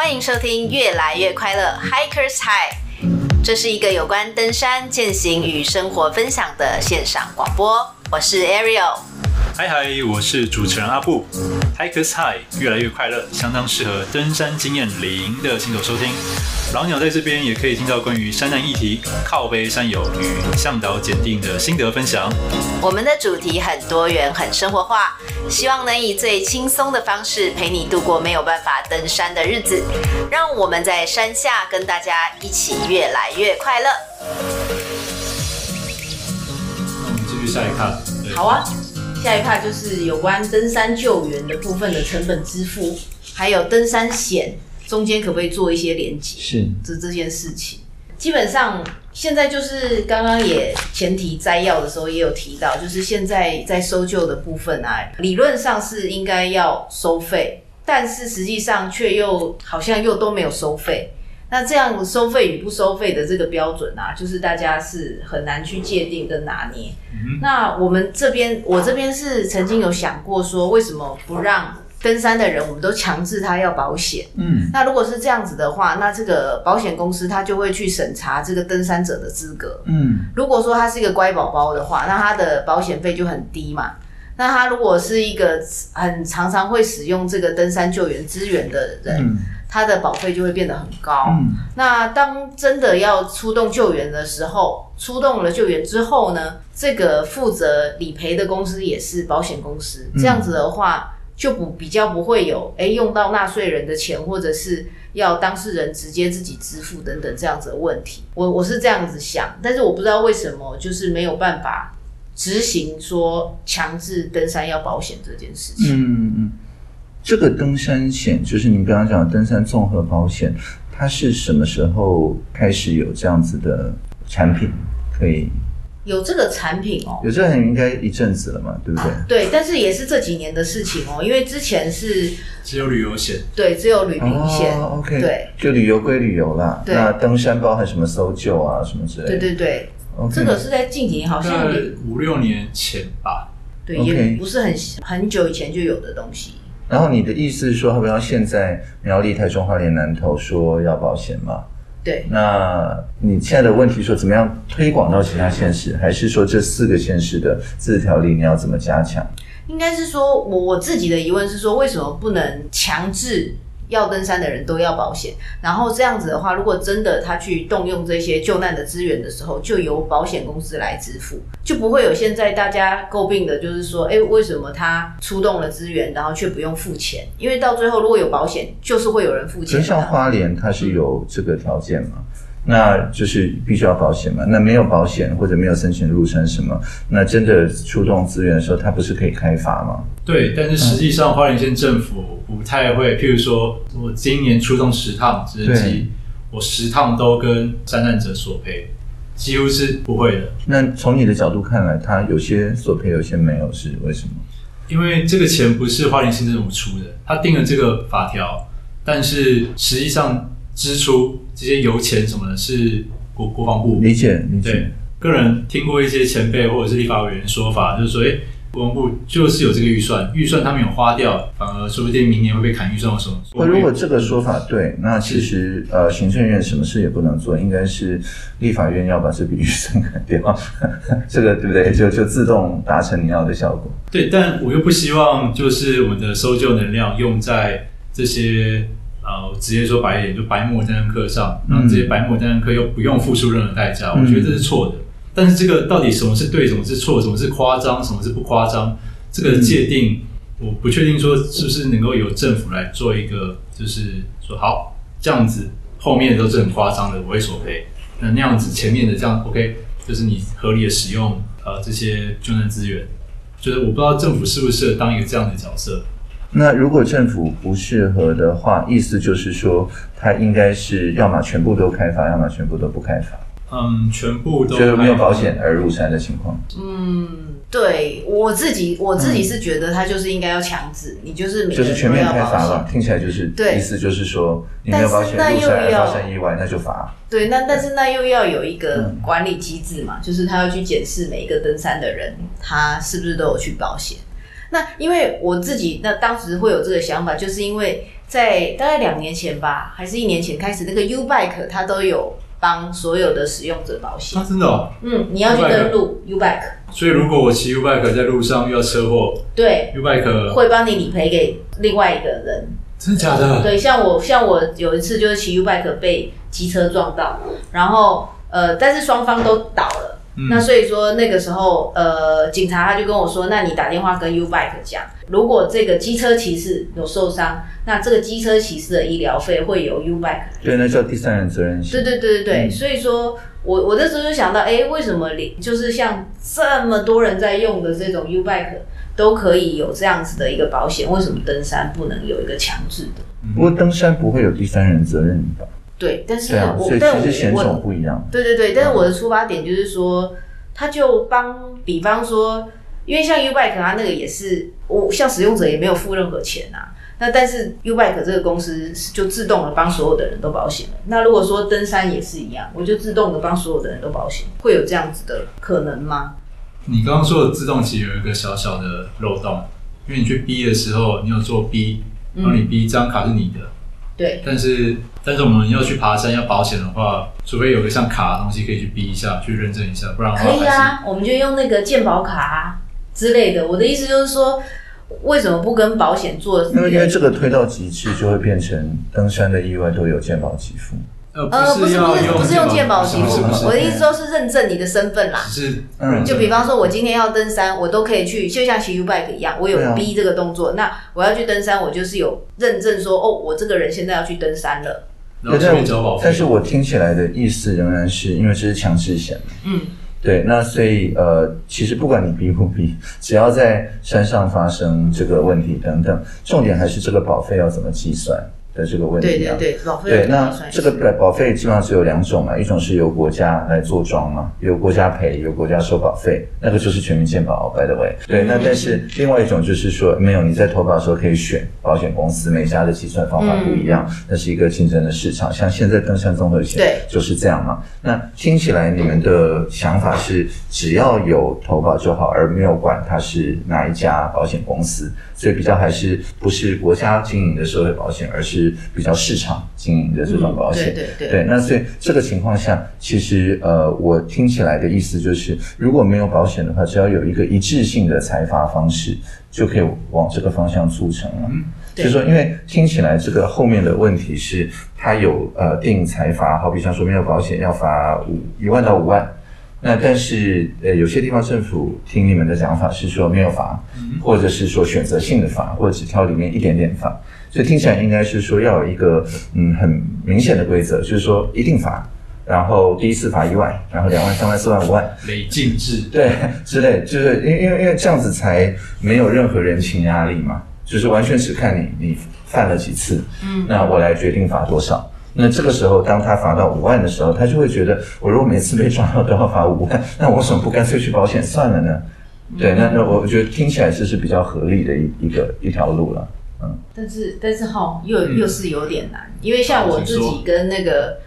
欢迎收听《越来越快乐 Hikers High》，这是一个有关登山、践行与生活分享的线上广播。我是 Ariel。嗨嗨，我是主持人阿布。Hikers High 越来越快乐，相当适合登山经验零的新手收听。老鸟在这边也可以听到关于山难议题、靠背山友与向导检定的心得分享。我们的主题很多元、很生活化，希望能以最轻松的方式陪你度过没有办法登山的日子。让我们在山下跟大家一起越来越快乐。那我们继续下一看。好啊。下一趴就是有关登山救援的部分的成本支付，还有登山险中间可不可以做一些连接？是这这件事情，基本上现在就是刚刚也前提摘要的时候也有提到，就是现在在搜救的部分啊，理论上是应该要收费，但是实际上却又好像又都没有收费。那这样收费与不收费的这个标准啊，就是大家是很难去界定跟拿捏。嗯、那我们这边，我这边是曾经有想过说，为什么不让登山的人，我们都强制他要保险？嗯，那如果是这样子的话，那这个保险公司他就会去审查这个登山者的资格。嗯，如果说他是一个乖宝宝的话，那他的保险费就很低嘛。那他如果是一个很常常会使用这个登山救援资源的人，嗯它的保费就会变得很高。嗯，那当真的要出动救援的时候，出动了救援之后呢，这个负责理赔的公司也是保险公司。这样子的话，就不比较不会有诶用到纳税人的钱，或者是要当事人直接自己支付等等这样子的问题。我我是这样子想，但是我不知道为什么就是没有办法执行说强制登山要保险这件事情。嗯嗯。这个登山险就是您刚刚讲的登山综合保险，它是什么时候开始有这样子的产品？可以有这个产品哦，有这个产品应该一阵子了嘛，对不对？对，但是也是这几年的事情哦，因为之前是只有旅游险，对，只有旅行险。哦，OK，对，就旅游归旅游啦。那登山包含什么搜救啊，什么之类的？对对对，okay. 这个是在近几年，好像五六年前吧。对，okay. 也不是很很久以前就有的东西。然后你的意思是说，好比说现在苗栗、台中、花莲、南投说要保险吗？对。那你现在的问题说，怎么样推广到其他县市，还是说这四个县市的自治条例你要怎么加强？应该是说，我我自己的疑问是说，为什么不能强制？要登山的人都要保险，然后这样子的话，如果真的他去动用这些救难的资源的时候，就由保险公司来支付，就不会有现在大家诟病的，就是说，哎，为什么他出动了资源，然后却不用付钱？因为到最后如果有保险，就是会有人付钱。像花莲，它是有这个条件嘛？那就是必须要保险嘛？那没有保险或者没有申请入山什么，那真的出动资源的时候，它不是可以开发吗？对，但是实际上花莲县政府不太会，譬如说我今年出动十趟直升机，我十趟都跟山难者索赔，几乎是不会的。那从你的角度看来，他有些索赔，有些没有，是为什么？因为这个钱不是花莲县政府出的，他定了这个法条，但是实际上。支出这些油钱什么的，是国国防部理解理解。对，个人听过一些前辈或者是立法委员说法，就是说，哎，国防部就是有这个预算，预算他没有花掉，反而说不定明年会被砍预算或什么。那如果这个说法对，那其实呃，行政院什么事也不能做，应该是立法院要把这笔预算砍掉，这个对不对？就就自动达成你要的效果。对，但我又不希望就是我们的搜救能量用在这些。呃，我直接说白一点，就白目登山客上，然后这些白目登山客又不用付出任何代价，嗯，我觉得这是错的。但是这个到底什么是对，什么是错，什么是夸张，什么是不夸张，这个界定，嗯，我不确定说是不是能够由政府来做一个，就是说好这样子，后面都是很夸张的，我会索赔。那那样子前面的这样 OK，就是你合理的使用呃这些救难资源，就是我不知道政府适不适合当一个这样的角色。那如果政府不适合的话，意思就是说，它应该是要么全部都开发，要么全部都不开发。嗯，全部都就是没有保险而入山的情况。嗯，对我自己，我自己是觉得它就是应该要强制，嗯、你就是就是全面开罚了。听起来就是对，意思就是说，你没有保险入山发生意外，那就罚。对，那但是那又要有一个管理机制嘛，嗯、就是他要去检视每一个登山的人，他是不是都有去保险。那因为我自己那当时会有这个想法，就是因为在大概两年前吧，还是一年前开始，那个 U Bike 它都有帮所有的使用者保险。啊，真的哦。嗯，你要去登录 U Bike。所以如果我骑 U Bike 在路上遇到车祸，对，U Bike 会帮你理赔给另外一个人。真的假的？对，像我像我有一次就是骑 U Bike 被机车撞到，然后呃，但是双方都倒了。嗯、那所以说那个时候，呃，警察他就跟我说，那你打电话跟 U Bike 讲，如果这个机车骑士有受伤，那这个机车骑士的医疗费会由 U Bike。对，那叫第三人责任险。对对对对对，嗯、所以说我我那时候就想到，哎，为什么连就是像这么多人在用的这种 U Bike 都可以有这样子的一个保险，为什么登山不能有一个强制的？不过登山不会有第三人责任吧？对，但是我，啊、所以但其实险种不一样。对对对，但是我的出发点就是说，他就帮，比方说，因为像 Ubike 它那个也是，我像使用者也没有付任何钱啊。那但是 Ubike 这个公司就自动的帮所有的人都保险了。那如果说登山也是一样，我就自动的帮所有的人都保险，会有这样子的可能吗？你刚刚说的自动其实有一个小小的漏洞，因为你去 B 的时候，你有做 B，然后你 B 这张卡是你的。嗯对，但是但是我们要去爬山要保险的话，除非有个像卡的东西可以去逼一下，去认证一下，不然的话可以啊，我们就用那个健保卡啊之类的。我的意思就是说，为什么不跟保险做？因为因为这个推到极致，就会变成登山的意外都有健保给付。呃，不是不是不是用健保给付，我的意思说是认证你的身份啦。是，嗯，就比方说，我今天要登山，我都可以去，就像骑 U bike 一样，我有 B 这个动作，那我要去登山，我就是有认证说，哦，我这个人现在要去登山了。然后这边交保费。但是我听起来的意思仍然是因为这是强制险。嗯，对，那所以呃，其实不管你 B 不 B，只要在山上发生这个问题等等，重点还是这个保费要怎么计算。的这个问题啊，对对对，保费对，那这个保保费基本上只有两种嘛，一种是由国家来做庄嘛，由国家赔，由国家收保费，那个就是全民健保，by the way。对，那但是另外一种就是说，没有你在投保的时候可以选保险公司，每家的计算方法不一样，那是一个竞争的市场。像现在登山综合险，对，就是这样嘛。那听起来你们的想法是只要有投保就好，而没有管它是哪一家保险公司，所以比较还是不是国家经营的社会保险，而是。是比较市场经营的这种保险，对对对，对。那所以这个情况下，其实呃，我听起来的意思就是，如果没有保险的话，只要有一个一致性的财阀方式，就可以往这个方向促成了。嗯，就是说，因为听起来这个后面的问题是，它有呃定财罚，好比像说没有保险要罚五一万到五万。那但是呃，有些地方政府听你们的讲法是说没有罚，或者是说选择性的罚，或者只挑里面一点点罚。所以听起来应该是说要有一个嗯很明显的规则，就是说一定罚，然后第一次罚一万，然后两万、三万、四万、五万，累进制，对，之类，就是因为因为因为这样子才没有任何人情压力嘛，就是完全只看你你犯了几次，嗯，那我来决定罚多少。那这个时候当他罚到五万的时候，他就会觉得我如果每次被抓到都要罚五万，那我为什么不干脆去保险算了呢？对，那那我觉得听起来这是比较合理的一一个一条路了。嗯，但是但是哈，又又是有点难，嗯、因为像我自己跟那个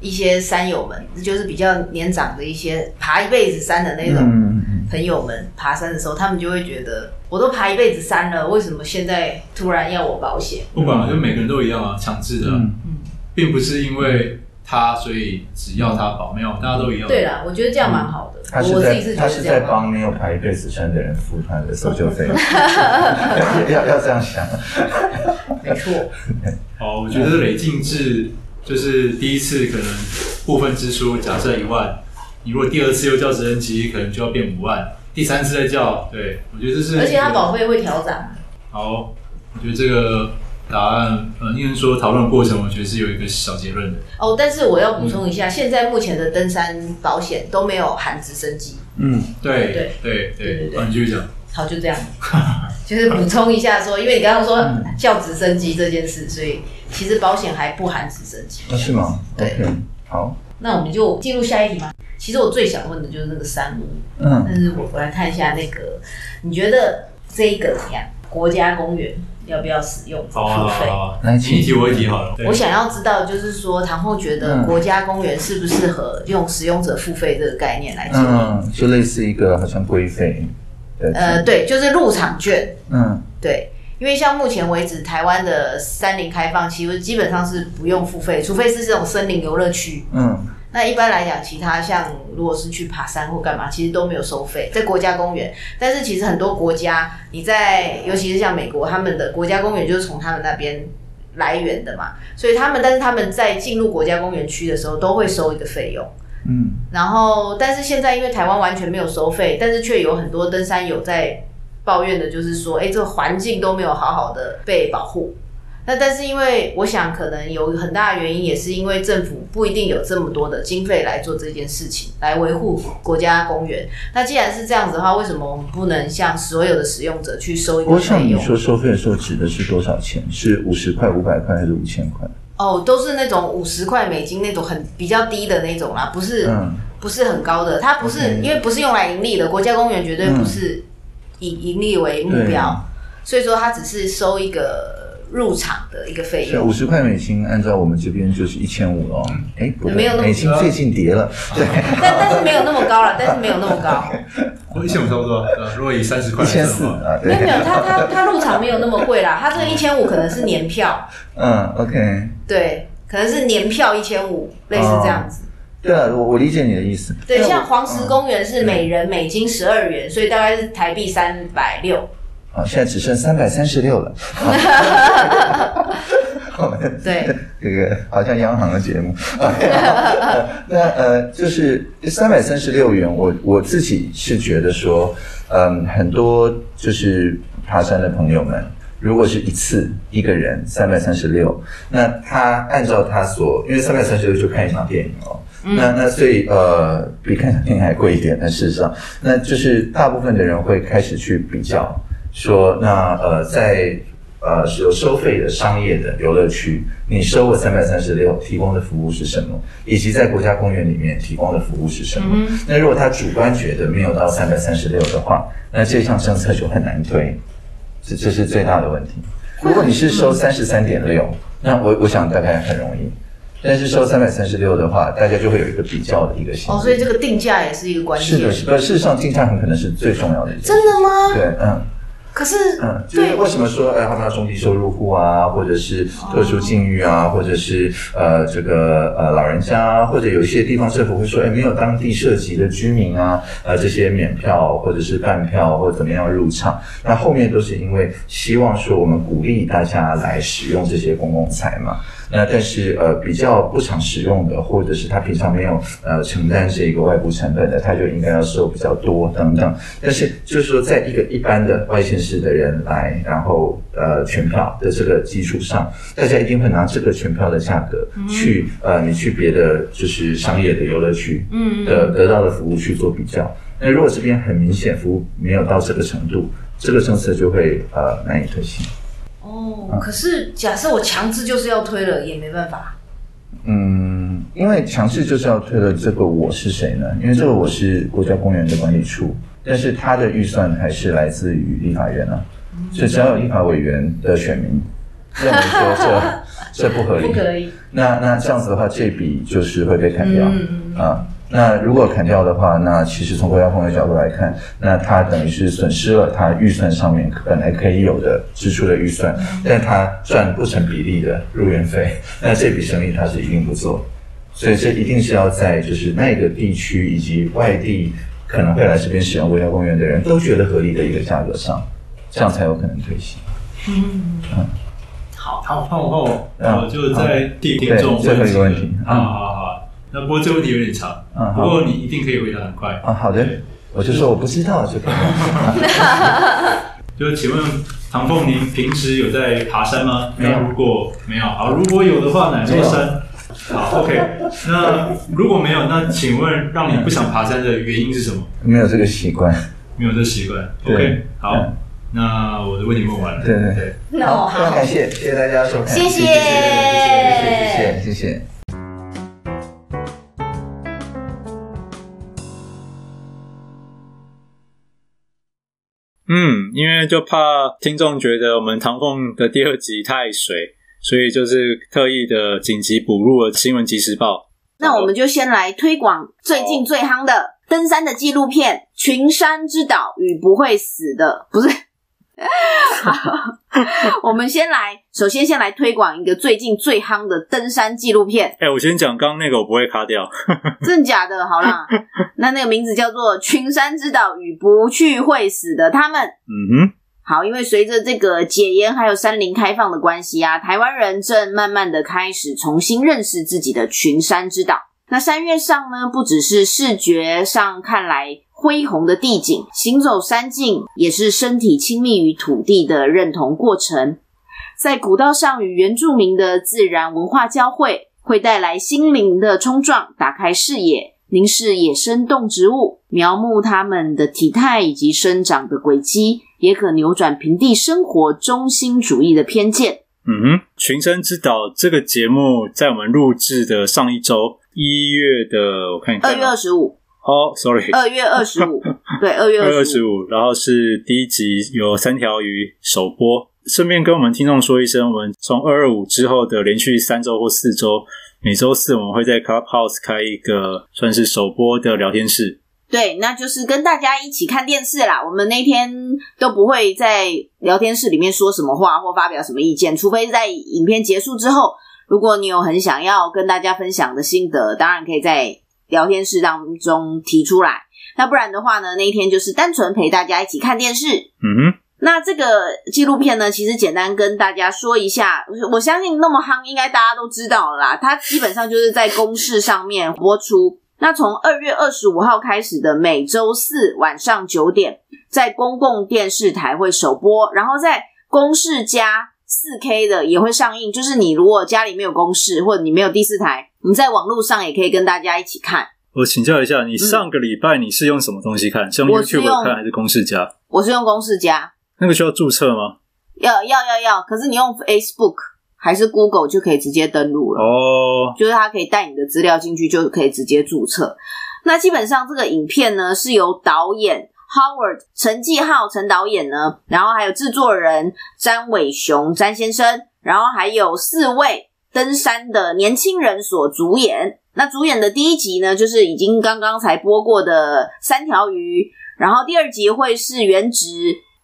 一些山友们，就是比较年长的一些爬一辈子山的那种朋友们，爬山的时候，他们就会觉得，我都爬一辈子山了，为什么现在突然要我保险？不管，就每个人都一样啊，强制的，嗯，并不是因为他，所以只要他保，没有，大家都一样。对啦，我觉得这样蛮好的。他是在他是在帮没有爬一辈子山的人付他的搜救费，要要这样想，没错。好，我觉得累进制就是第一次可能部分支出假设一万，你如果第二次又叫直升机，可能就要变五万，第三次再叫，对，我觉得这是。而且他保费会调涨。好，我觉得这个。答案，呃，应该说讨论过程，我觉得是有一个小结论的。哦，但是我要补充一下，嗯、现在目前的登山保险都没有含直升机。嗯，对对对对对，你继续讲。好，就这样，就是补充一下说，因为你刚刚说叫直升机这件事，所以其实保险还不含直升机。那、啊、是吗？对，okay, 好。那我们就进入下一题吗？其实我最想问的就是那个山屋。嗯，但是我我来看一下那个，你觉得这一个怎么样？国家公园？要不要使用付费？好啊，那你提我一题好了。我想要知道，就是说，唐后觉得国家公园适不适合用使用者付费这个概念来经营？嗯，就类似一个好像规费的呃，对，就是入场券。嗯，对，因为像目前为止，台湾的山林开放其实基本上是不用付费，除非是这种森林游乐区。嗯，那一般来讲，其他像如果是去爬山或干嘛，其实都没有收费，在国家公园。但是其实很多国家，你在尤其是像美国，他们的国家公园就是从他们那边来源的嘛，所以他们，但是他们在进入国家公园区的时候，都会收一个费用。嗯，然后，但是现在因为台湾完全没有收费，但是却有很多登山友在抱怨的，就是说，哎，这个环境都没有好好的被保护。那但是因为我想，可能有很大的原因，也是因为政府不一定有这么多的经费来做这件事情，来维护国家公园。那既然是这样子的话，为什么我们不能向所有的使用者去收一个费用？我想你说收费的时候指的是多少钱？是五十块、五百块还是五千块？哦，都是那种五十块美金那种很比较低的那种啦，不是、嗯、不是很高的。它不是、okay. 因为不是用来盈利的，国家公园绝对不是以盈利为目标，所以说它只是收一个入场的一个费用。五十块美金，按照我们这边就是一千五哦。哎，没有那么美金最近跌了，对，但但是没有那么高了，但是没有那么高。一千五差不多，如果以三十块，一千四啊，没有没有，它它它入场没有那么贵啦，他这个一千五可能是年票。嗯，OK。对，可能是年票一千五，类似这样子。哦、对啊，我我理解你的意思。对，像黄石公园是每人美金十二元、嗯，所以大概是台币三百六。啊，现在只剩三百三十六了。对，这个好像央行的节目。那呃，就是三百三十六元，我我自己是觉得说，嗯，很多就是爬山的朋友们。如果是一次一个人三百三十六，那他按照他所，因为三百三十六就看一场电影哦，嗯、那那所以呃比看场电影还贵一点，但事实上，那就是大部分的人会开始去比较，说那呃在呃有收费的商业的游乐区，你收我三百三十六提供的服务是什么，以及在国家公园里面提供的服务是什么？嗯、那如果他主观觉得没有到三百三十六的话，那这项政策就很难推。这这是最大的问题。如果你是收三十三点六，那我我想大概很容易。但是收三百三十六的话，大家就会有一个比较的一个心。哦，所以这个定价也是一个关键。是的，是的。事实上，定价很可能是最重要的一。真的吗？对，嗯。可是，嗯，就是为什么说，哎，他们要中低收入户啊，或者是特殊境遇啊，或者是呃，这个呃老人家啊，或者有一些地方政府会说，哎，没有当地涉及的居民啊，呃，这些免票或者是半票或者怎么样入场，那后面都是因为希望说我们鼓励大家来使用这些公共财嘛。那但是呃比较不常使用的，或者是他平常没有呃承担这个外部成本的，他就应该要收比较多等等。但是就是说，在一个一般的外县市的人来，然后呃全票的这个基础上，大家一定会拿这个全票的价格去呃你去别的就是商业的游乐区的得到的服务去做比较。那如果这边很明显服务没有到这个程度，这个政策就会呃难以推行。哦，可是假设我强制就是要推了，也没办法。嗯，因为强制就是要推了，这个我是谁呢？因为这个我是国家公园的管理处，但是他的预算还是来自于立法院啊。所以只要有立法委员的选民认为说这 这不合理，不可以。那那这样子的话，这笔就是会被砍掉、嗯、啊。那如果砍掉的话，那其实从国家公园的角度来看，那它等于是损失了它预算上面本来可以有的支出的预算，但它赚不成比例的入园费，那这笔生意它是一定不做，所以这一定是要在就是那个地区以及外地可能会来这边使用国家公园的人都觉得合理的一个价格上，这样才有可能推行。嗯嗯，好，好，好，好，我就在替听众最后一个问题啊。那不过这个问题有点长，嗯，不过你一定可以回答很快。啊，好的，我就说我不知道这个。就请问唐凤，您平时有在爬山吗？没有。如果没有，好，如果有的话，哪座山？好，OK。那如果没有，那请问让你不想爬山的原因是什么？没有这个习惯。没有这个习惯。OK。好，那我的问题问完了。对对对。那好，非常感谢，谢谢大家收看。谢谢，谢谢，谢谢，谢谢。嗯，因为就怕听众觉得我们唐凤的第二集太水，所以就是特意的紧急补录了新闻即时报。那我们就先来推广最近最夯的登山的纪录片《群山之岛与不会死的，不是。好，我们先来，首先先来推广一个最近最夯的登山纪录片。哎、欸，我先讲刚刚那个，我不会卡掉，真的假的？好啦，那那个名字叫做《群山之岛与不去会死的他们》。嗯哼，好，因为随着这个解严还有山林开放的关系啊，台湾人正慢慢的开始重新认识自己的群山之岛。那山岳上呢，不只是视觉上看来恢宏的地景，行走山径也是身体亲密与土地的认同过程。在古道上与原住民的自然文化交汇，会带来心灵的冲撞，打开视野，凝视野生动植物，描摹它们的体态以及生长的轨迹，也可扭转平地生活中心主义的偏见。嗯哼，群山之岛这个节目在我们录制的上一周。一月的，我看一看，二月二十五。哦，sorry，二月二十五，对，二月二十五。然后是第一集有三条鱼首播，顺便跟我们听众说一声，我们从二二五之后的连续三周或四周，每周四我们会在 Clubhouse 开一个算是首播的聊天室。对，那就是跟大家一起看电视啦。我们那天都不会在聊天室里面说什么话或发表什么意见，除非在影片结束之后。如果你有很想要跟大家分享的心得，当然可以在聊天室当中提出来。那不然的话呢，那一天就是单纯陪大家一起看电视。嗯哼。那这个纪录片呢，其实简单跟大家说一下，我相信那么夯，应该大家都知道了啦。它基本上就是在公视上面播出。那从二月二十五号开始的每周四晚上九点，在公共电视台会首播，然后在公视加。四 K 的也会上映，就是你如果家里没有公式，或者你没有第四台，你在网络上也可以跟大家一起看。我请教一下，你上个礼拜你是用什么东西看？是用 YouTube 看还是公式加？我是用公式加。那个需要注册吗？要要要要，可是你用 Facebook 还是 Google 就可以直接登录了哦，就是它可以带你的资料进去，就可以直接注册。那基本上这个影片呢，是由导演。Howard 陈继浩陈导演呢，然后还有制作人詹伟雄詹先生，然后还有四位登山的年轻人所主演。那主演的第一集呢，就是已经刚刚才播过的三条鱼，然后第二集会是原值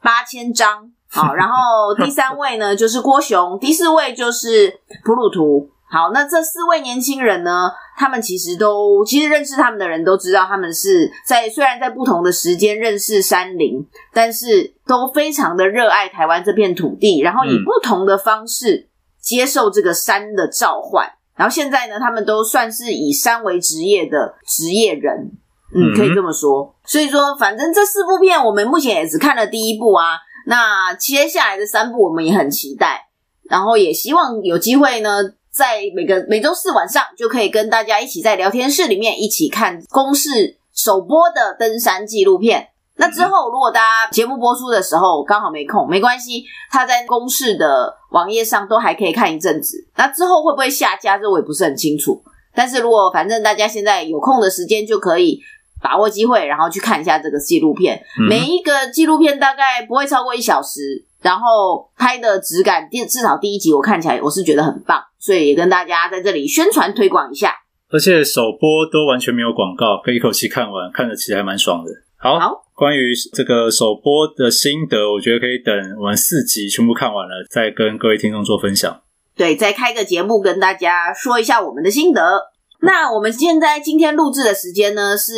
八千张，好，然后第三位呢就是郭雄，第四位就是普鲁图。好，那这四位年轻人呢，他们其实都其实认识他们的人都知道，他们是在虽然在不同的时间认识山林，但是都非常的热爱台湾这片土地，然后以不同的方式接受这个山的召唤。嗯、然后现在呢，他们都算是以山为职业的职业人，嗯，可以这么说。所以说，反正这四部片我们目前也只看了第一部啊，那接下来的三部我们也很期待，然后也希望有机会呢。在每个每周四晚上，就可以跟大家一起在聊天室里面一起看公视首播的登山纪录片。那之后，如果大家节目播出的时候刚好没空，没关系，他在公视的网页上都还可以看一阵子。那之后会不会下架，这我也不是很清楚。但是如果反正大家现在有空的时间，就可以把握机会，然后去看一下这个纪录片。每一个纪录片大概不会超过一小时。然后拍的质感，第至少第一集我看起来我是觉得很棒，所以也跟大家在这里宣传推广一下。而且首播都完全没有广告，可以一口气看完，看得其实还蛮爽的。好，好，关于这个首播的心得，我觉得可以等我们四集全部看完了，再跟各位听众做分享。对，再开个节目跟大家说一下我们的心得。那我们现在今天录制的时间呢是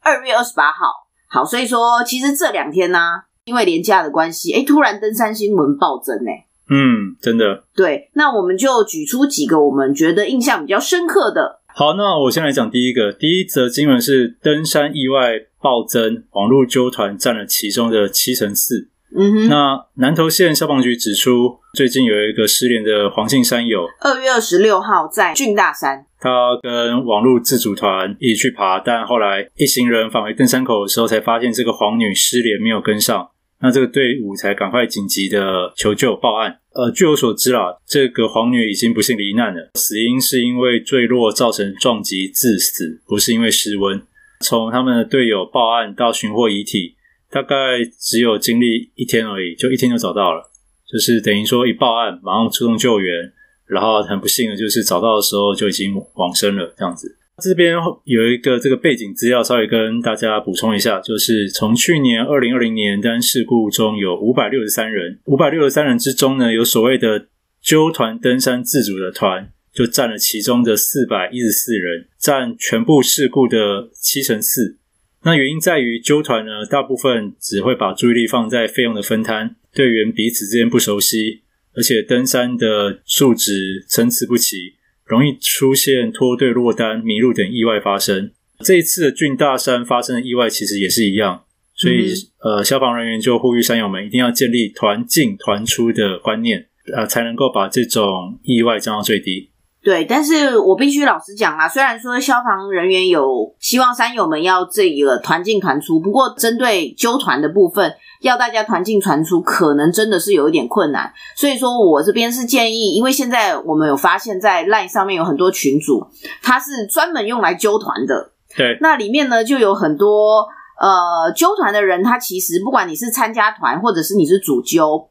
二月二十八号，好，所以说其实这两天呢、啊。因为连假的关系，诶突然登山新闻暴增诶，嗯，真的。对，那我们就举出几个我们觉得印象比较深刻的。好，那我先来讲第一个，第一则新闻是登山意外暴增，网络纠团占了其中的七成四。嗯哼。那南投县消防局指出，最近有一个失联的黄姓山友，二月二十六号在俊大山，他跟网络自主团一起去爬，但后来一行人返回登山口的时候，才发现这个黄女失联，没有跟上。那这个队伍才赶快紧急的求救报案。呃，据我所知啦，这个黄女已经不幸罹难了，死因是因为坠落造成撞击致死，不是因为失温。从他们的队友报案到寻获遗体，大概只有经历一天而已，就一天就找到了，就是等于说一报案马上出动救援，然后很不幸的就是找到的时候就已经往生了这样子。这边有一个这个背景资料，稍微跟大家补充一下，就是从去年二零二零年登山事故中有五百六十三人，五百六十三人之中呢，有所谓的揪团登山自主的团，就占了其中的四百一十四人，占全部事故的七成四。那原因在于揪团呢，大部分只会把注意力放在费用的分摊，队员彼此之间不熟悉，而且登山的素质参差不齐。容易出现脱队落单、迷路等意外发生。这一次的郡大山发生的意外其实也是一样，所以、嗯、呃，消防人员就呼吁山友们一定要建立团进团出的观念，呃，才能够把这种意外降到最低。对，但是我必须老实讲啊，虽然说消防人员有希望山友们要这个团进团出，不过针对揪团的部分。要大家团进团出，可能真的是有一点困难。所以说我这边是建议，因为现在我们有发现，在 LINE 上面有很多群组，它是专门用来揪团的。对，那里面呢就有很多呃揪团的人，他其实不管你是参加团，或者是你是主揪，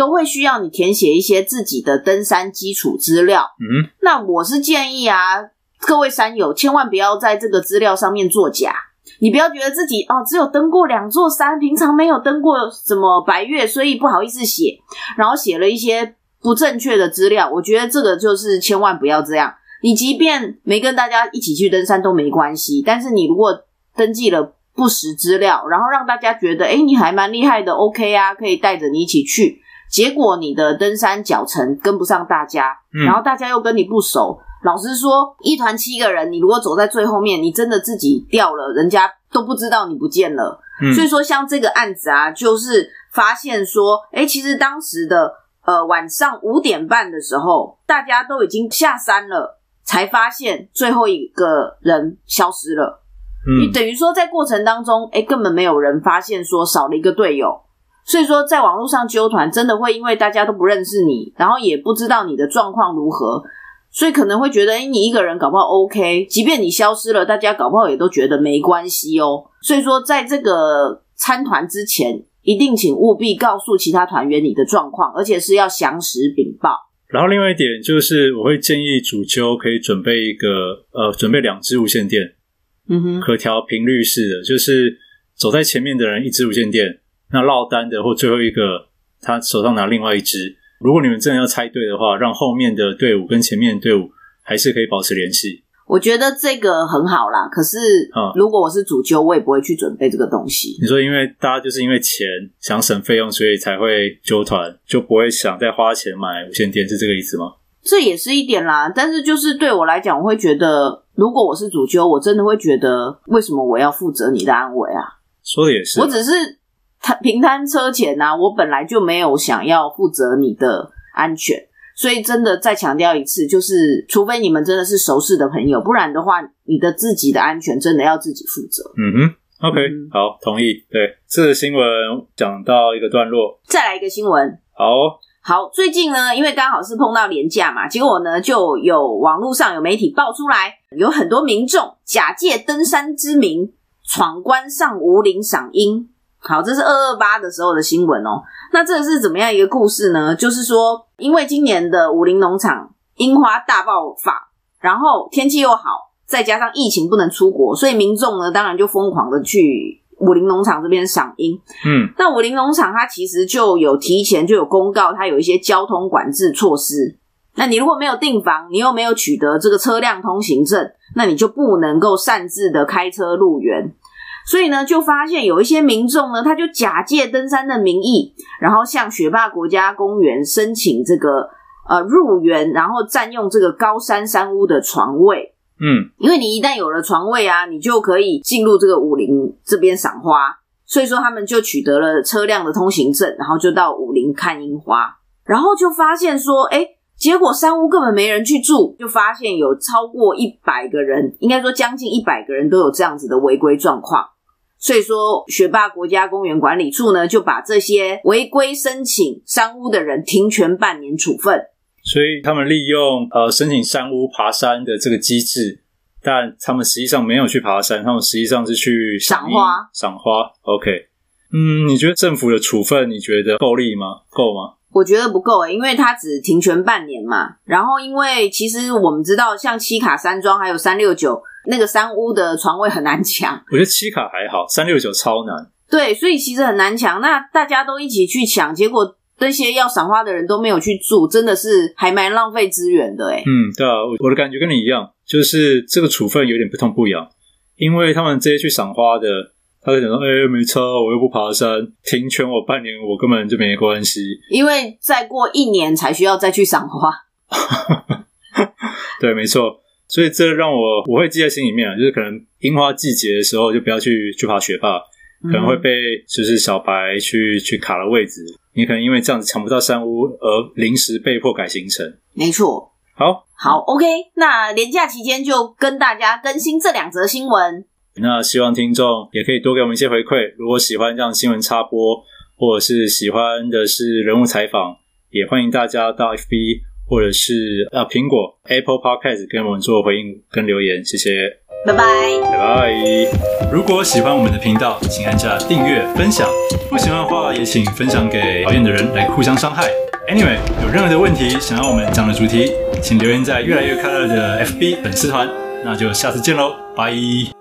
都会需要你填写一些自己的登山基础资料。嗯，那我是建议啊，各位山友千万不要在这个资料上面作假。你不要觉得自己哦，只有登过两座山，平常没有登过什么白月，所以不好意思写，然后写了一些不正确的资料。我觉得这个就是千万不要这样。你即便没跟大家一起去登山都没关系，但是你如果登记了不实资料，然后让大家觉得诶你还蛮厉害的，OK 啊，可以带着你一起去，结果你的登山脚程跟不上大家，然后大家又跟你不熟。老实说，一团七个人，你如果走在最后面，你真的自己掉了，人家都不知道你不见了。嗯。所以说，像这个案子啊，就是发现说，诶，其实当时的呃晚上五点半的时候，大家都已经下山了，才发现最后一个人消失了。嗯。你等于说，在过程当中，诶，根本没有人发现说少了一个队友。所以说，在网络上揪团，真的会因为大家都不认识你，然后也不知道你的状况如何。所以可能会觉得，哎，你一个人搞不好 OK，即便你消失了，大家搞不好也都觉得没关系哦。所以说，在这个参团之前，一定请务必告诉其他团员你的状况，而且是要详实禀报。然后另外一点就是，我会建议主揪可以准备一个，呃，准备两支无线电，嗯哼，可调频率式的，就是走在前面的人一支无线电，那落单的或最后一个他手上拿另外一支。如果你们真的要猜对的话，让后面的队伍跟前面的队伍还是可以保持联系。我觉得这个很好啦。可是，如果我是主揪，我也不会去准备这个东西。你说，因为大家就是因为钱想省费用，所以才会揪团，就不会想再花钱买无线电，是这个意思吗？这也是一点啦。但是，就是对我来讲，我会觉得，如果我是主揪，我真的会觉得，为什么我要负责你的安危啊？说的也是，我只是。他平摊车钱呐、啊，我本来就没有想要负责你的安全，所以真的再强调一次，就是除非你们真的是熟识的朋友，不然的话，你的自己的安全真的要自己负责。嗯哼，OK，嗯，好，同意。对，这个新闻讲到一个段落，再来一个新闻。好，好，最近呢，因为刚好是碰到连假嘛，结果呢，就有网络上有媒体爆出来，有很多民众假借登山之名闯关上武岭赏樱。好，这是二二八的时候的新闻哦。那这是怎么样一个故事呢？就是说，因为今年的武林农场樱花大爆发，然后天气又好，再加上疫情不能出国，所以民众呢，当然就疯狂的去武林农场这边赏樱。嗯，那武林农场它其实就有提前就有公告，它有一些交通管制措施。那你如果没有订房，你又没有取得这个车辆通行证，那你就不能够擅自的开车入园。所以呢，就发现有一些民众呢，他就假借登山的名义，然后向雪霸国家公园申请这个呃入园，然后占用这个高山山屋的床位。嗯，因为你一旦有了床位啊，你就可以进入这个武林这边赏花。所以说，他们就取得了车辆的通行证，然后就到武林看樱花。然后就发现说，哎，结果山屋根本没人去住，就发现有超过一百个人，应该说将近一百个人都有这样子的违规状况。所以说，学霸国家公园管理处呢，就把这些违规申请山屋的人停权半年处分。所以他们利用呃申请山屋爬山的这个机制，但他们实际上没有去爬山，他们实际上是去赏花。赏花，OK。嗯，你觉得政府的处分你觉得够力吗？够吗？我觉得不够诶，因为他只停权半年嘛。然后，因为其实我们知道，像七卡山庄还有三六九。那个三屋的床位很难抢。我觉得七卡还好，三六九超难。对，所以其实很难抢。那大家都一起去抢，结果那些要赏花的人都没有去住，真的是还蛮浪费资源的哎。嗯，对啊，我的感觉跟你一样，就是这个处分有点不痛不痒，因为他们这些去赏花的，他就想说，哎、欸，没车，我又不爬山，停权我半年，我根本就没关系。因为再过一年才需要再去赏花。对，没错。所以这让我我会记在心里面啊，就是可能樱花季节的时候就不要去去爬雪霸。可能会被就是小白去去卡了位置，你可能因为这样子抢不到山屋而临时被迫改行程。没错，好，好，OK，那连假期间就跟大家更新这两则新闻。那希望听众也可以多给我们一些回馈，如果喜欢这样新闻插播，或者是喜欢的是人物采访，也欢迎大家到 FB 或者是啊苹果 Apple Podcast 跟我们做回应跟留言，谢谢。拜拜，拜拜。如果喜欢我们的频道，请按下订阅、分享。不喜欢的话，也请分享给讨厌的人来互相伤害。Anyway，有任何的问题想要我们讲的主题，请留言在越来越快乐的 FB 粉丝团。那就下次见喽，拜。